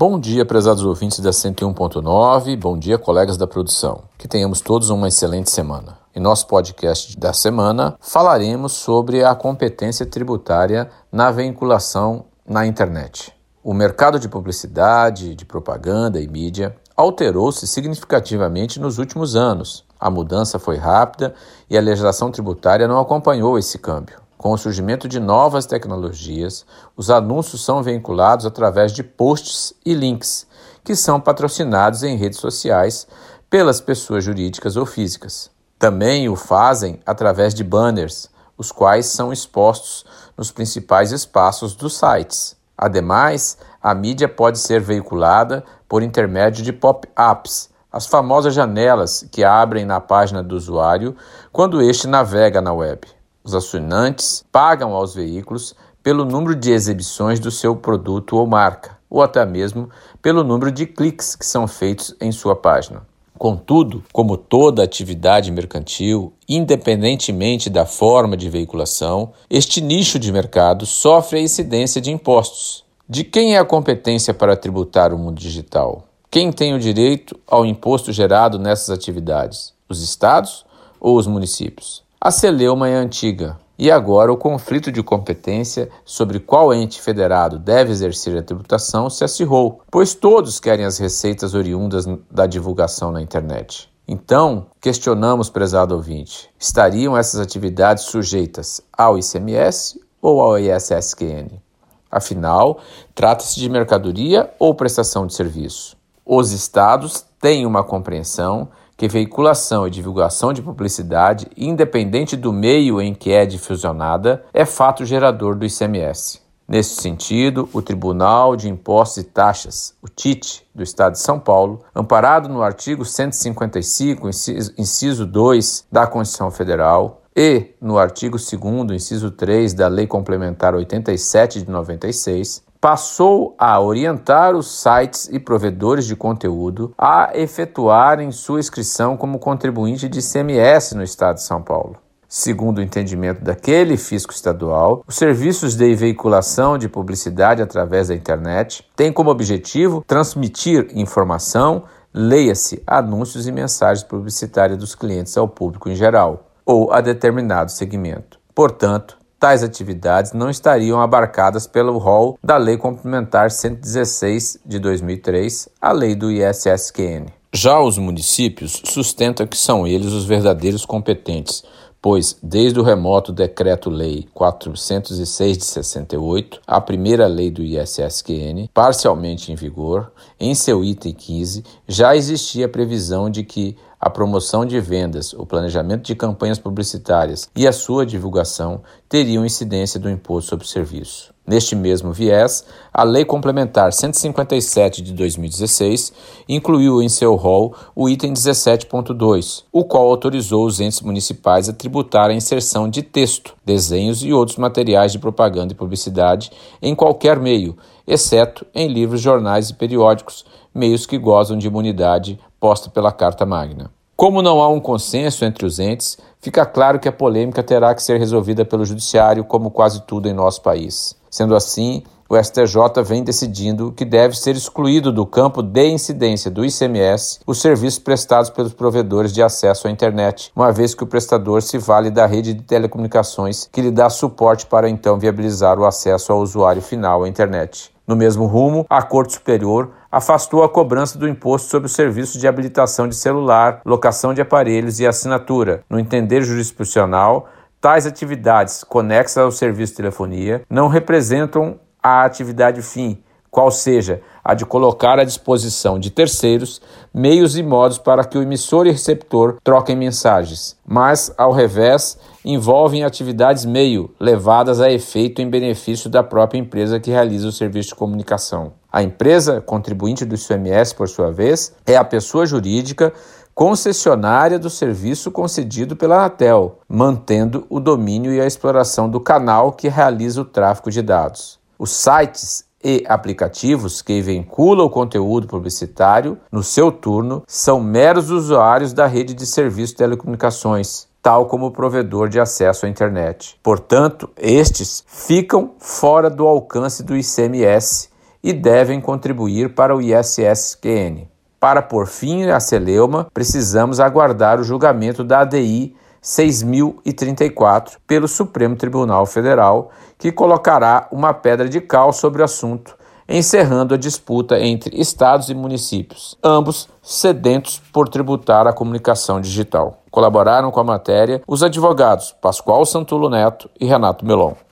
Bom dia, prezados ouvintes da 101.9, bom dia, colegas da produção. Que tenhamos todos uma excelente semana. Em nosso podcast da semana, falaremos sobre a competência tributária na vinculação na internet. O mercado de publicidade, de propaganda e mídia alterou-se significativamente nos últimos anos. A mudança foi rápida e a legislação tributária não acompanhou esse câmbio. Com o surgimento de novas tecnologias, os anúncios são vinculados através de posts e links, que são patrocinados em redes sociais pelas pessoas jurídicas ou físicas. Também o fazem através de banners, os quais são expostos nos principais espaços dos sites. Ademais, a mídia pode ser veiculada por intermédio de pop-ups, as famosas janelas que abrem na página do usuário quando este navega na web. Os assinantes pagam aos veículos pelo número de exibições do seu produto ou marca, ou até mesmo pelo número de cliques que são feitos em sua página. Contudo, como toda atividade mercantil, independentemente da forma de veiculação, este nicho de mercado sofre a incidência de impostos. De quem é a competência para tributar o mundo digital? Quem tem o direito ao imposto gerado nessas atividades? Os estados ou os municípios? A celeuma é antiga e agora o conflito de competência sobre qual ente federado deve exercer a tributação se acirrou, pois todos querem as receitas oriundas da divulgação na internet. Então, questionamos, prezado ouvinte, estariam essas atividades sujeitas ao ICMS ou ao ISSQN? Afinal, trata-se de mercadoria ou prestação de serviço? Os estados têm uma compreensão que veiculação e divulgação de publicidade, independente do meio em que é difusionada, é fato gerador do ICMS. Nesse sentido, o Tribunal de Impostos e Taxas, o TIT, do Estado de São Paulo, amparado no artigo 155, inciso 2 da Constituição Federal, e no artigo 2 inciso 3 da Lei Complementar 87 de 96, passou a orientar os sites e provedores de conteúdo a efetuarem sua inscrição como contribuinte de ICMS no Estado de São Paulo. Segundo o entendimento daquele fisco estadual, os serviços de veiculação de publicidade através da internet têm como objetivo transmitir informação, leia-se anúncios e mensagens publicitárias dos clientes ao público em geral ou a determinado segmento. Portanto, tais atividades não estariam abarcadas pelo rol da Lei Complementar 116 de 2003, a lei do ISSQN. Já os municípios sustentam que são eles os verdadeiros competentes, pois, desde o remoto Decreto-Lei 406 de 68, a primeira lei do ISSQN, parcialmente em vigor, em seu item 15, já existia a previsão de que a promoção de vendas, o planejamento de campanhas publicitárias e a sua divulgação teriam incidência do imposto sobre serviço. Neste mesmo viés, a Lei Complementar 157 de 2016 incluiu em seu rol o item 17.2, o qual autorizou os entes municipais a tributar a inserção de texto, desenhos e outros materiais de propaganda e publicidade em qualquer meio, exceto em livros, jornais e periódicos, meios que gozam de imunidade posta pela Carta Magna. Como não há um consenso entre os entes, fica claro que a polêmica terá que ser resolvida pelo Judiciário, como quase tudo em nosso país. Sendo assim, o STJ vem decidindo que deve ser excluído do campo de incidência do ICMS os serviços prestados pelos provedores de acesso à internet, uma vez que o prestador se vale da rede de telecomunicações que lhe dá suporte para então viabilizar o acesso ao usuário final à internet. No mesmo rumo, a Corte Superior afastou a cobrança do imposto sobre os serviços de habilitação de celular, locação de aparelhos e assinatura. No entender jurisdicional, tais atividades conexas ao serviço de telefonia não representam a atividade fim, qual seja a de colocar à disposição de terceiros meios e modos para que o emissor e receptor troquem mensagens, mas, ao revés, envolvem atividades meio levadas a efeito em benefício da própria empresa que realiza o serviço de comunicação. A empresa contribuinte do ICMS, por sua vez, é a pessoa jurídica concessionária do serviço concedido pela Anatel, mantendo o domínio e a exploração do canal que realiza o tráfego de dados. Os sites e aplicativos que vinculam o conteúdo publicitário no seu turno são meros usuários da rede de serviço de telecomunicações, tal como o provedor de acesso à internet. Portanto, estes ficam fora do alcance do ICMS e devem contribuir para o ISSQN. Para por fim a celeuma, precisamos aguardar o julgamento da ADI 6034 pelo Supremo Tribunal Federal, que colocará uma pedra de cal sobre o assunto, encerrando a disputa entre estados e municípios, ambos sedentos por tributar a comunicação digital. Colaboraram com a matéria os advogados Pascoal Santulo Neto e Renato Melon.